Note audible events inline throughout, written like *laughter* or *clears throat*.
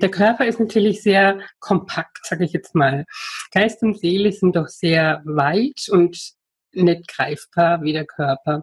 Der Körper ist natürlich sehr kompakt, sage ich jetzt mal. Geist und Seele sind doch sehr weit und nicht greifbar wie der Körper.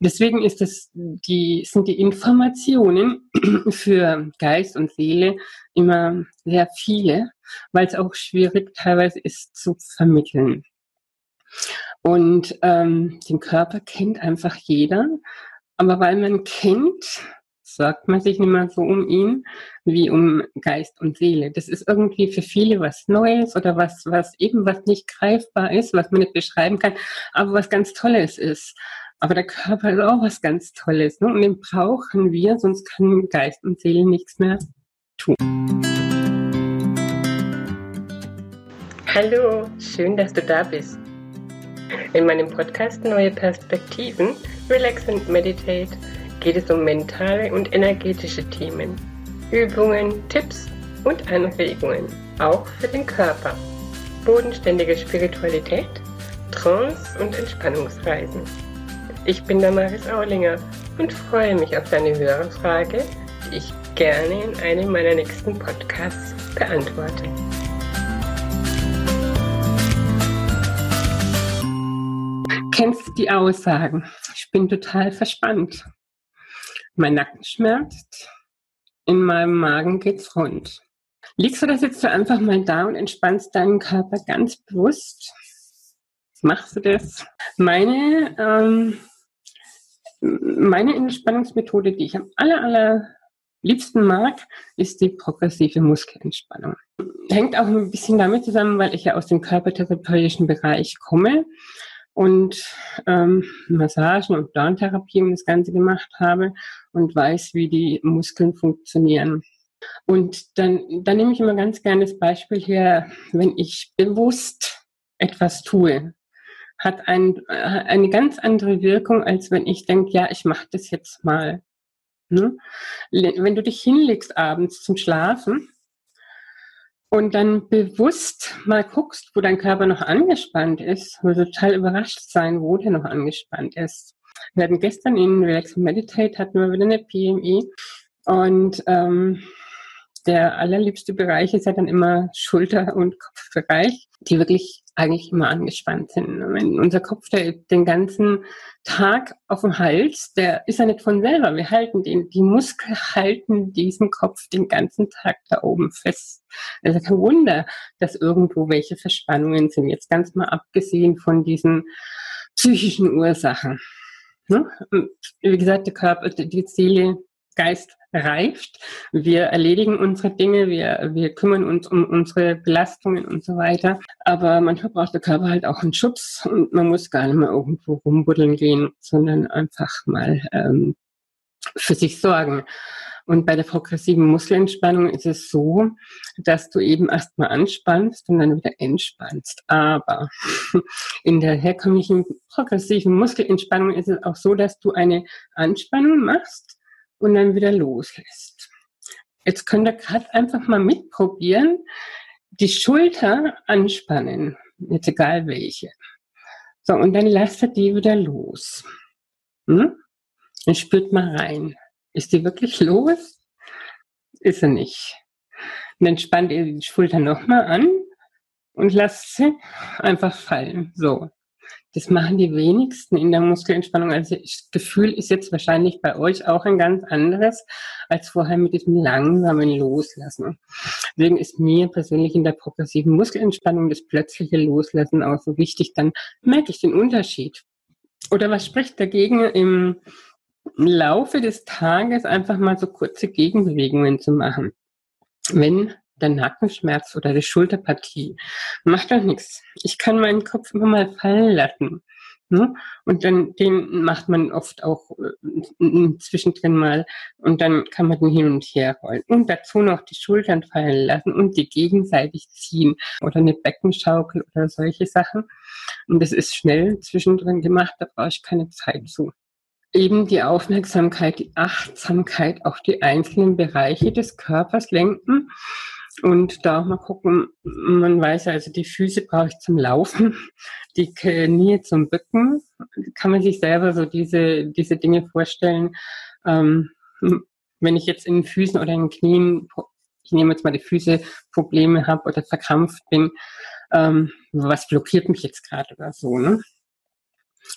Deswegen ist es die, sind die Informationen *clears throat* für Geist und Seele immer sehr viele, weil es auch schwierig teilweise ist zu vermitteln. Und ähm, den Körper kennt einfach jeder, aber weil man kennt, sorgt man sich nicht mehr so um ihn wie um Geist und Seele. Das ist irgendwie für viele was Neues oder was, was eben was nicht greifbar ist, was man nicht beschreiben kann, aber was ganz Tolles ist. Aber der Körper ist auch was ganz Tolles. Ne? Und den brauchen wir, sonst kann Geist und Seele nichts mehr tun. Hallo, schön, dass du da bist. In meinem Podcast Neue Perspektiven, Relax and Meditate geht es um mentale und energetische Themen, Übungen, Tipps und Anregungen, auch für den Körper, bodenständige Spiritualität, Trance und Entspannungsreisen. Ich bin Damaris Aulinger und freue mich auf deine Hörerfrage, die ich gerne in einem meiner nächsten Podcasts beantworte. Kennst die Aussagen? Ich bin total verspannt. Mein Nacken schmerzt. In meinem Magen geht's rund. Liegst du das jetzt so einfach mal da und entspannst deinen Körper ganz bewusst? Machst du das? Meine, ähm, meine Entspannungsmethode, die ich am aller, aller liebsten mag, ist die progressive Muskelentspannung. Hängt auch ein bisschen damit zusammen, weil ich ja aus dem körpertherapeutischen Bereich komme und ähm, Massagen und Darmtherapie und das Ganze gemacht habe und weiß, wie die Muskeln funktionieren. Und dann, dann nehme ich immer ganz gerne das Beispiel her, wenn ich bewusst etwas tue, hat ein, äh, eine ganz andere Wirkung, als wenn ich denke, ja, ich mache das jetzt mal. Ne? Wenn du dich hinlegst abends zum Schlafen, und dann bewusst mal guckst, wo dein Körper noch angespannt ist, wirst du total überrascht sein, wo der noch angespannt ist. Wir hatten gestern in Relax Meditate hatten wir wieder eine PMI und ähm, der allerliebste Bereich ist ja dann immer Schulter- und Kopfbereich, die wirklich eigentlich immer angespannt sind. Wenn unser Kopf, der den ganzen Tag auf dem Hals, der ist ja nicht von selber. Wir halten den, die Muskeln halten diesen Kopf den ganzen Tag da oben fest. Also kein Wunder, dass irgendwo welche Verspannungen sind. Jetzt ganz mal abgesehen von diesen psychischen Ursachen. Ne? Wie gesagt, der Körper, die Seele Geist reift. Wir erledigen unsere Dinge, wir, wir kümmern uns um unsere Belastungen und so weiter. Aber manchmal braucht der Körper halt auch einen Schubs und man muss gar nicht mehr irgendwo rumbuddeln gehen, sondern einfach mal ähm, für sich sorgen. Und bei der progressiven Muskelentspannung ist es so, dass du eben erstmal anspannst und dann wieder entspannst. Aber *laughs* in der herkömmlichen progressiven Muskelentspannung ist es auch so, dass du eine Anspannung machst und dann wieder loslässt. Jetzt könnt ihr gerade einfach mal mitprobieren, die Schulter anspannen, jetzt egal welche. So, und dann lasst ihr die wieder los. Hm? Und spürt mal rein. Ist die wirklich los? Ist sie nicht. Und dann spannt ihr die Schulter nochmal an und lasst sie einfach fallen. So. Das machen die wenigsten in der Muskelentspannung. Also das Gefühl ist jetzt wahrscheinlich bei euch auch ein ganz anderes als vorher mit diesem langsamen Loslassen. Deswegen ist mir persönlich in der progressiven Muskelentspannung das plötzliche Loslassen auch so wichtig. Dann merke ich den Unterschied. Oder was spricht dagegen im Laufe des Tages einfach mal so kurze Gegenbewegungen zu machen? Wenn der Nackenschmerz oder die Schulterpartie. Macht doch nichts. Ich kann meinen Kopf immer mal fallen lassen. Ne? Und dann den macht man oft auch äh, zwischendrin mal und dann kann man den hin und her rollen. Und dazu noch die Schultern fallen lassen und die gegenseitig ziehen oder eine Beckenschaukel oder solche Sachen. Und das ist schnell zwischendrin gemacht, da brauche ich keine Zeit zu eben die Aufmerksamkeit, die Achtsamkeit auf die einzelnen Bereiche des Körpers lenken und da auch mal gucken, man weiß ja, also die Füße brauche ich zum Laufen, *laughs* die Knie zum Bücken. Kann man sich selber so diese, diese Dinge vorstellen. Ähm, wenn ich jetzt in den Füßen oder in den Knien ich nehme jetzt mal die Füße, Probleme habe oder verkrampft bin, ähm, was blockiert mich jetzt gerade oder so. Ne?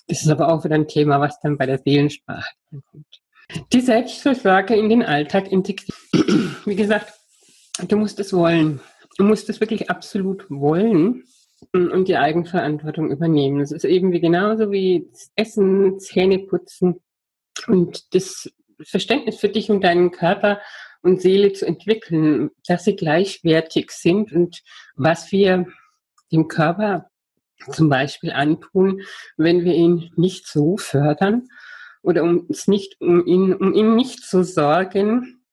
Das ist aber auch wieder ein Thema, was dann bei der Seelensprache kommt. Die Selbstfürsorge in den Alltag integrieren. *clears throat* Wie gesagt, du musst es wollen. Du musst es wirklich absolut wollen und die Eigenverantwortung übernehmen. Das ist eben wie genauso wie Essen, Zähne putzen und das Verständnis für dich und deinen Körper und Seele zu entwickeln, dass sie gleichwertig sind und was wir dem Körper zum Beispiel antun, wenn wir ihn nicht so fördern oder uns nicht um ihn um ihn nicht zu so sorgen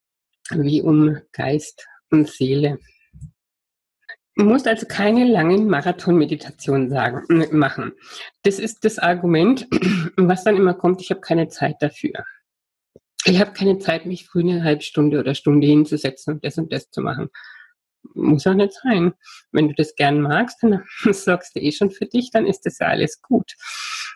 wie um Geist und Seele. Man muss also keine langen Marathon-Meditationen machen. Das ist das Argument, *clears throat* was dann immer kommt, ich habe keine Zeit dafür. Ich habe keine Zeit, mich früh eine halbe Stunde oder Stunde hinzusetzen und das und das zu machen. Muss auch nicht sein. Wenn du das gern magst, dann *laughs* sorgst du eh schon für dich, dann ist das ja alles gut.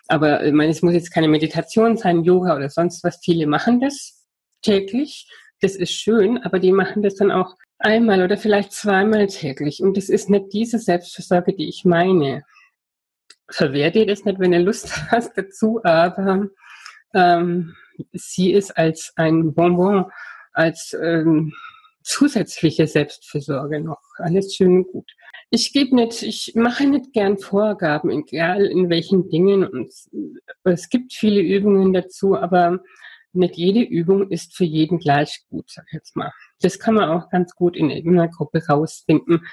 Aber ich meine, es muss jetzt keine Meditation sein, Yoga oder sonst was. Viele machen das täglich. Das ist schön, aber die machen das dann auch Einmal oder vielleicht zweimal täglich. Und das ist nicht diese Selbstversorge, die ich meine. Verwehr dir das nicht, wenn du Lust *laughs* hast dazu, aber ähm, sieh es als ein Bonbon, als ähm, zusätzliche Selbstversorge noch. Alles schön und gut. Ich gebe nicht, ich mache nicht gern Vorgaben, egal in welchen Dingen. Und es gibt viele Übungen dazu, aber nicht jede Übung ist für jeden gleich gut, sag ich jetzt mal. Das kann man auch ganz gut in irgendeiner Gruppe rausfinden.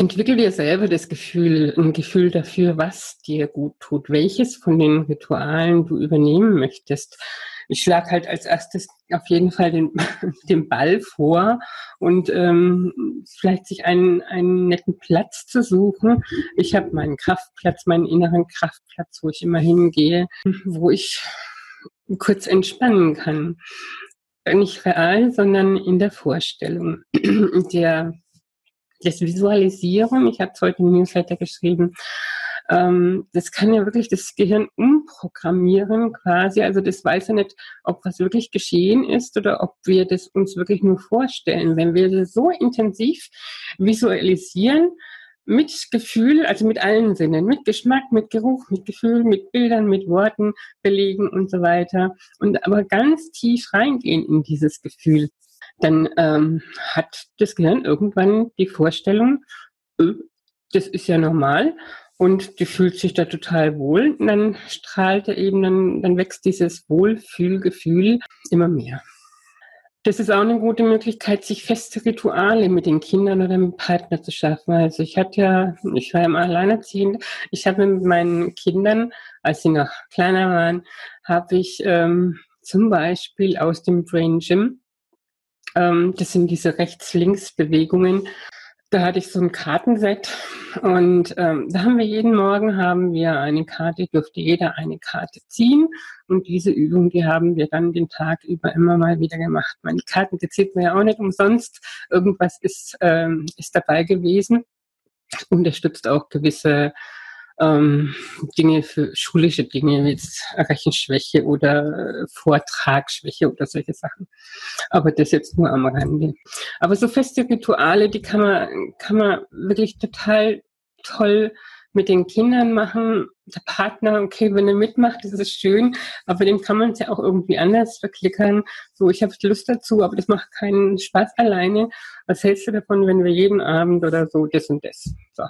Entwickel dir selber das Gefühl, ein Gefühl dafür, was dir gut tut, welches von den Ritualen du übernehmen möchtest. Ich schlage halt als erstes auf jeden Fall den, *laughs* den Ball vor und ähm, vielleicht sich einen, einen netten Platz zu suchen. Ich habe meinen Kraftplatz, meinen inneren Kraftplatz, wo ich immer hingehe, wo ich kurz entspannen kann. Nicht real, sondern in der Vorstellung. *clears throat* Der, das Visualisieren, ich habe es heute im Newsletter geschrieben, ähm, das kann ja wirklich das Gehirn umprogrammieren quasi. Also das weiß ja nicht, ob was wirklich geschehen ist oder ob wir das uns wirklich nur vorstellen. Wenn wir das so intensiv visualisieren, mit Gefühl, also mit allen Sinnen, mit Geschmack, mit Geruch, mit Gefühl, mit Bildern, mit Worten belegen und so weiter. Und aber ganz tief reingehen in dieses Gefühl, dann ähm, hat das Gehirn irgendwann die Vorstellung, äh, das ist ja normal und die fühlt sich da total wohl. Und dann strahlt er eben, dann, dann wächst dieses Wohlfühlgefühl immer mehr. Das ist auch eine gute Möglichkeit, sich feste Rituale mit den Kindern oder mit dem Partner zu schaffen. Also ich hatte ja, ich war ja mal alleinerziehend, ich habe mit meinen Kindern, als sie noch kleiner waren, habe ich ähm, zum Beispiel aus dem Brain Gym, ähm, das sind diese Rechts-Links-Bewegungen, da hatte ich so ein Kartenset und ähm, da haben wir jeden Morgen haben wir eine Karte, durfte jeder eine Karte ziehen und diese Übung, die haben wir dann den Tag über immer mal wieder gemacht. Meine Karten, die zieht man ja auch nicht umsonst. Irgendwas ist, ähm, ist dabei gewesen. Unterstützt auch gewisse ähm, Dinge für schulische Dinge, wie jetzt Rechenschwäche oder Vortragsschwäche oder solche Sachen. Aber das jetzt nur am Rande. Aber so feste Rituale, die kann man, kann man wirklich total toll mit den Kindern machen. Der Partner, okay, wenn er mitmacht, ist schön, aber dem kann man es ja auch irgendwie anders verklickern. So, ich habe Lust dazu, aber das macht keinen Spaß alleine. Was hältst du davon, wenn wir jeden Abend oder so das und das? So.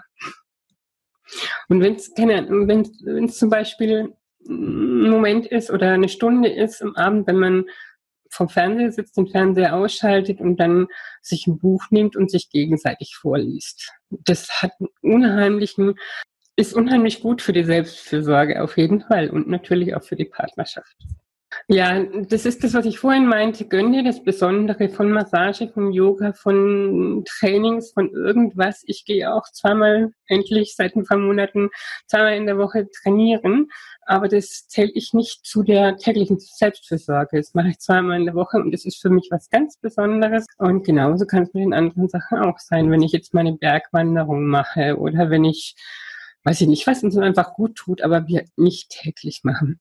Und wenn es wenn zum Beispiel ein Moment ist oder eine Stunde ist am Abend, wenn man vom Fernseher sitzt, den Fernseher ausschaltet und dann sich ein Buch nimmt und sich gegenseitig vorliest. Das hat einen unheimlichen, ist unheimlich gut für die Selbstfürsorge auf jeden Fall und natürlich auch für die Partnerschaft. Ja, das ist das, was ich vorhin meinte. Gönn dir das Besondere von Massage, von Yoga, von Trainings, von irgendwas. Ich gehe auch zweimal endlich seit ein paar Monaten zweimal in der Woche trainieren. Aber das zähle ich nicht zu der täglichen Selbstfürsorge. Das mache ich zweimal in der Woche und das ist für mich was ganz Besonderes. Und genauso kann es mit den anderen Sachen auch sein, wenn ich jetzt meine Bergwanderung mache oder wenn ich, weiß ich nicht, was uns einfach gut tut, aber wir nicht täglich machen.